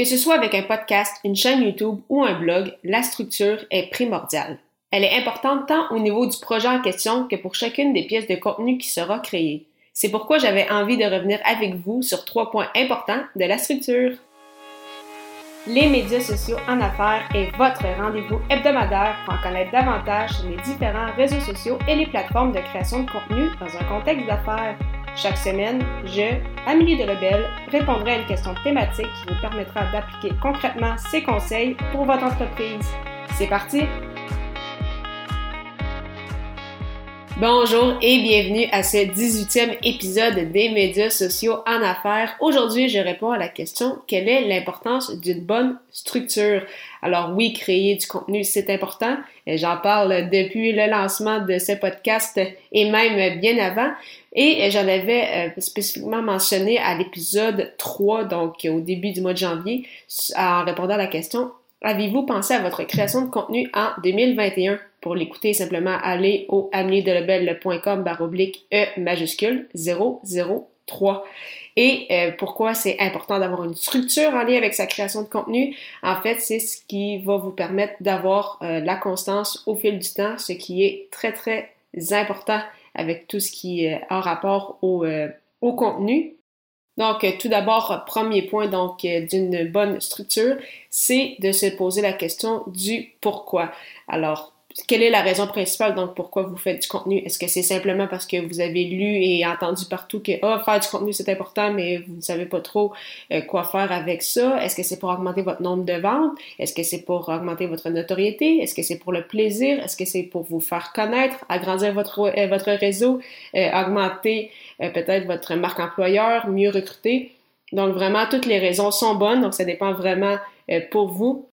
Que ce soit avec un podcast, une chaîne YouTube ou un blog, la structure est primordiale. Elle est importante tant au niveau du projet en question que pour chacune des pièces de contenu qui sera créée. C'est pourquoi j'avais envie de revenir avec vous sur trois points importants de la structure. Les médias sociaux en affaires est votre rendez-vous hebdomadaire pour en connaître davantage sur les différents réseaux sociaux et les plateformes de création de contenu dans un contexte d'affaires. Chaque semaine, je, Amélie Delebel, répondrai à une question thématique qui vous permettra d'appliquer concrètement ces conseils pour votre entreprise. C'est parti! Bonjour et bienvenue à ce 18e épisode des médias sociaux en affaires. Aujourd'hui, je réponds à la question quelle est l'importance d'une bonne structure? Alors oui, créer du contenu, c'est important. J'en parle depuis le lancement de ce podcast et même bien avant. Et j'en avais euh, spécifiquement mentionné à l'épisode 3, donc au début du mois de janvier, en répondant à la question Avez-vous pensé à votre création de contenu en 2021? Pour l'écouter, simplement aller au ameliedelebel.com baroblique E majuscule 003. Et euh, pourquoi c'est important d'avoir une structure en lien avec sa création de contenu? En fait, c'est ce qui va vous permettre d'avoir euh, la constance au fil du temps, ce qui est très, très important avec tout ce qui est en rapport au, euh, au contenu. Donc, tout d'abord, premier point donc d'une bonne structure, c'est de se poser la question du pourquoi. Alors, quelle est la raison principale donc pourquoi vous faites du contenu? Est-ce que c'est simplement parce que vous avez lu et entendu partout que oh, faire du contenu c'est important, mais vous ne savez pas trop euh, quoi faire avec ça? Est-ce que c'est pour augmenter votre nombre de ventes? Est-ce que c'est pour augmenter votre notoriété? Est-ce que c'est pour le plaisir? Est-ce que c'est pour vous faire connaître, agrandir votre, euh, réseau, euh, augmenter peut-être votre marque employeur, mieux recruter? Donc vraiment, toutes les raisons sont bonnes, donc ça dépend vraiment pour vous.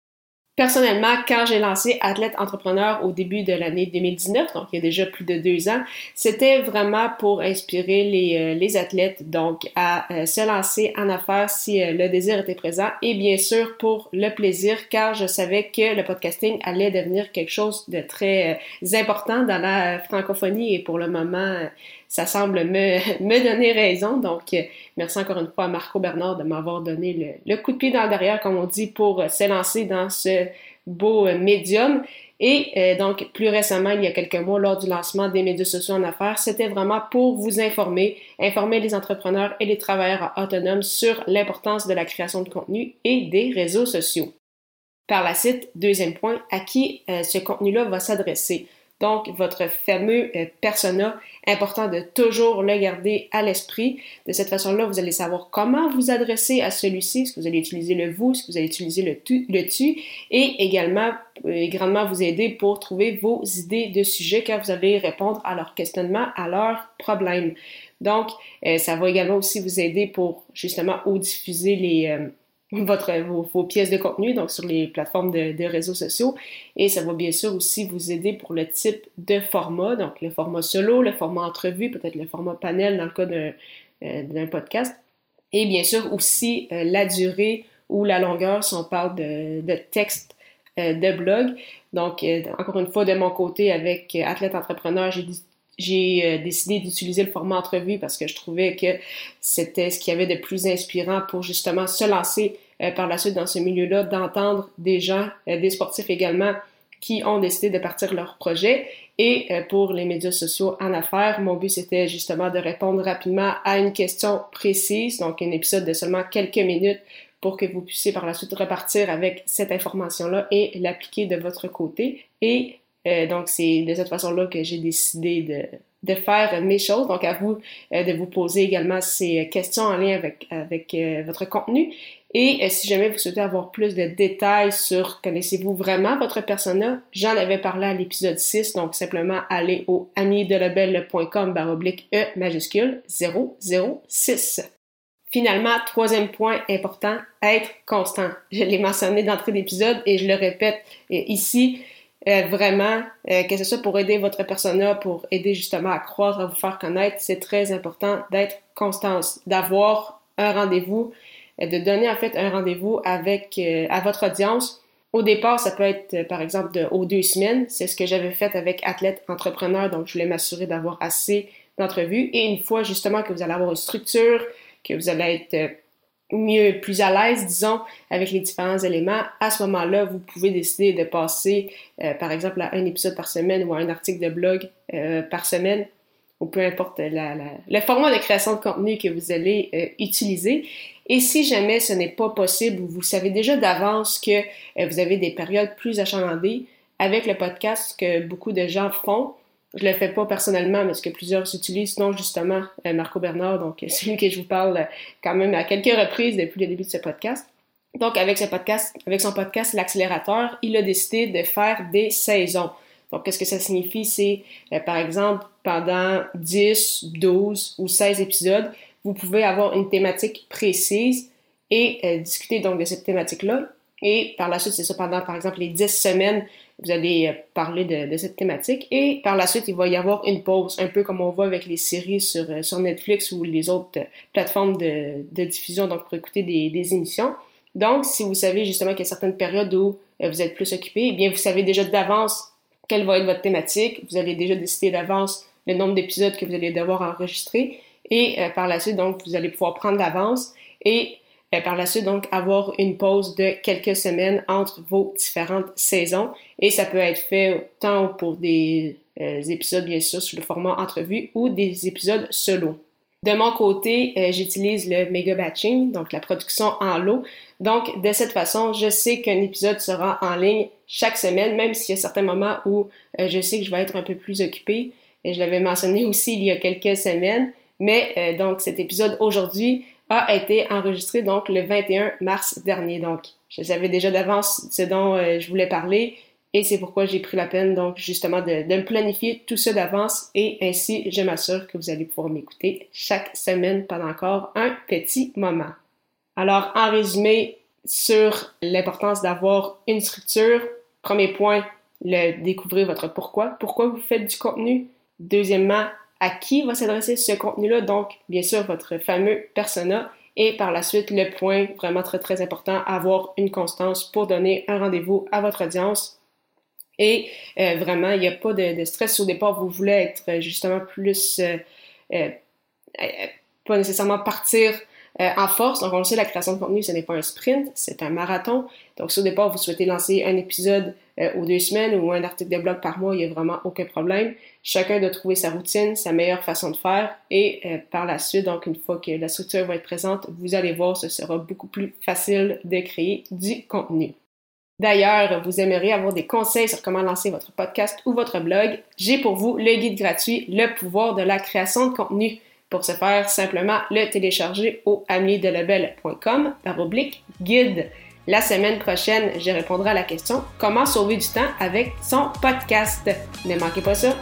Personnellement, quand j'ai lancé Athlète Entrepreneur au début de l'année 2019, donc il y a déjà plus de deux ans, c'était vraiment pour inspirer les, euh, les athlètes donc à euh, se lancer en affaires si euh, le désir était présent et bien sûr pour le plaisir car je savais que le podcasting allait devenir quelque chose de très important dans la francophonie et pour le moment ça semble me, me donner raison. Donc, merci encore une fois à Marco Bernard de m'avoir donné le, coup de pied dans le derrière, comme on dit, pour se lancer dans ce beau euh, médium. Et donc, plus récemment, il y a quelques mois, lors du lancement des médias sociaux en affaires, c'était vraiment pour vous informer, informer les entrepreneurs et les travailleurs autonomes sur l'importance de la création de contenu et des réseaux sociaux. Par la suite, deuxième point, à qui ce contenu-là va s'adresser? Donc, votre fameux euh, persona, important de toujours le garder à l'esprit. De cette façon-là, vous allez savoir comment vous adresser à celui-ci. Est-ce que vous allez utiliser le vous, est-ce que vous allez utiliser le tu, le tu et également euh, grandement vous aider pour trouver vos idées de sujets quand vous allez répondre à leurs questionnements, à leurs problèmes. Donc, euh, ça va également aussi vous aider pour justement diffuser les votre, vos, pièces de contenu, donc sur les plateformes de, réseaux sociaux. Et ça va bien sûr aussi vous aider pour le type de format, donc le format solo, le format entrevue, peut-être le format panel dans le cas d'un euh, podcast. Et bien sûr aussi euh, la durée ou la longueur si on parle de, texte euh, de blog. Donc, encore une fois, de mon côté, avec Athlète Entrepreneur, j'ai j'ai décidé d'utiliser le format entrevue parce que je trouvais que c'était ce qu'il y avait de plus inspirant pour justement se lancer euh, par la suite dans ce milieu-là, d'entendre des gens, euh, des sportifs également, qui ont décidé de partir leur projet. Et euh, pour les médias sociaux en affaires, mon but c'était justement de répondre rapidement à une question précise, donc un épisode de seulement quelques minutes pour que vous puissiez par la suite repartir avec cette information-là et l'appliquer de votre côté. Et donc c'est de cette façon-là que j'ai décidé de, faire mes choses. Donc, à vous de vous poser également ces questions en lien avec, avec votre contenu. Et euh, si jamais vous souhaitez avoir plus de détails sur connaissez-vous vraiment votre persona, j'en avais parlé à l'épisode 6, donc simplement aller au amidelabel.com baroblique E majuscule 006. Finalement, troisième point important, être constant. Je l'ai mentionné d'entrée d'épisode et je le répète euh, ici, euh, vraiment, que ce soit pour aider votre persona, pour aider justement à croître, à vous faire connaître, c'est très important d'être constance, d'avoir un rendez-vous de donner en fait un rendez-vous avec euh, à votre audience. Au départ, ça peut être euh, par exemple de, aux deux semaines. C'est ce que j'avais fait avec Athlète Entrepreneur, donc je voulais m'assurer d'avoir assez d'entrevues. Et une fois justement que vous allez avoir une structure, que vous allez être mieux, plus à l'aise, disons, avec les différents éléments, à ce moment-là, vous pouvez décider de passer, euh, par exemple, à un épisode par semaine ou à un article de blog euh, par semaine, ou peu importe la, le format de création de contenu que vous allez euh, utiliser. Et si jamais ce n'est pas possible ou vous savez déjà d'avance que vous avez des périodes plus achalandées avec le podcast que beaucoup de gens font, je le fais pas personnellement, mais ce que plusieurs utilisent, dont justement euh, Marco Bernard, donc euh, celui que je vous parle euh, quand même à quelques reprises depuis le début de ce podcast. Donc avec ce podcast, avec son podcast l'accélérateur, il a décidé de faire des saisons. Donc qu'est-ce que ça signifie? C'est par exemple pendant 10, 12 ou 16 épisodes, vous pouvez avoir une thématique précise et discuter donc de cette thématique-là. Et par la suite, c'est ça pendant par exemple les 10 semaines, vous allez euh, parler de, cette thématique. Et par la suite, il va y avoir une pause, un peu comme on voit avec les séries sur, euh, sur Netflix ou les autres euh, plateformes de, de diffusion, donc pour écouter des, des, émissions. Donc, si vous savez justement qu'il y a certaines périodes où vous êtes plus occupé, eh bien, vous savez déjà d'avance quelle va être votre thématique. Vous allez déjà décider d'avance le nombre d'épisodes que vous allez devoir enregistrer. Et par la suite, donc, vous allez pouvoir prendre d'avance et et par la suite, donc, avoir une pause de quelques semaines entre vos différentes saisons. Et ça peut être fait tant pour des euh, épisodes, bien sûr, sur le format entrevue ou des épisodes solo. De mon côté, euh, j'utilise le mega batching, donc la production en lot. Donc, de cette façon, je sais qu'un épisode sera en ligne chaque semaine, même s'il y a certains moments où euh, je sais que je vais être un peu plus occupée. Et je l'avais mentionné aussi il y a quelques semaines. Mais donc, cet épisode aujourd'hui, a été enregistré donc le 21 mars dernier. Donc, je savais déjà d'avance ce dont euh, je voulais parler et c'est pourquoi j'ai pris la peine donc justement de, de me planifier tout ça d'avance et ainsi je m'assure que vous allez pouvoir m'écouter chaque semaine pendant encore un petit moment. Alors, en résumé, sur l'importance d'avoir une structure, premier point, le découvrir votre pourquoi. Pourquoi vous faites du contenu? Deuxièmement, à qui va s'adresser ce contenu-là, donc bien sûr votre fameux persona, et par la suite le point vraiment très très important, avoir une constance pour donner un rendez-vous à votre audience. Et euh, vraiment, il n'y a pas de, stress au départ, vous voulez être justement plus, euh, euh, pas nécessairement partir euh, en force, donc on le sait, la création de contenu, ce n'est pas un sprint, c'est un marathon. Donc si au départ, vous souhaitez lancer un épisode euh, aux deux semaines ou un article de blog par mois, il n'y a vraiment aucun problème. Chacun doit trouver sa routine, sa meilleure façon de faire et euh, par la suite, donc une fois que la structure va être présente, vous allez voir, ce sera beaucoup plus facile de créer du contenu. D'ailleurs, vous aimeriez avoir des conseils sur comment lancer votre podcast ou votre blog, j'ai pour vous le guide gratuit Le pouvoir de la création de contenu. Pour ce faire, simplement le télécharger au amiedelabel.com par oblique guide. La semaine prochaine, je répondrai à la question comment sauver du temps avec son podcast? Ne manquez pas ça.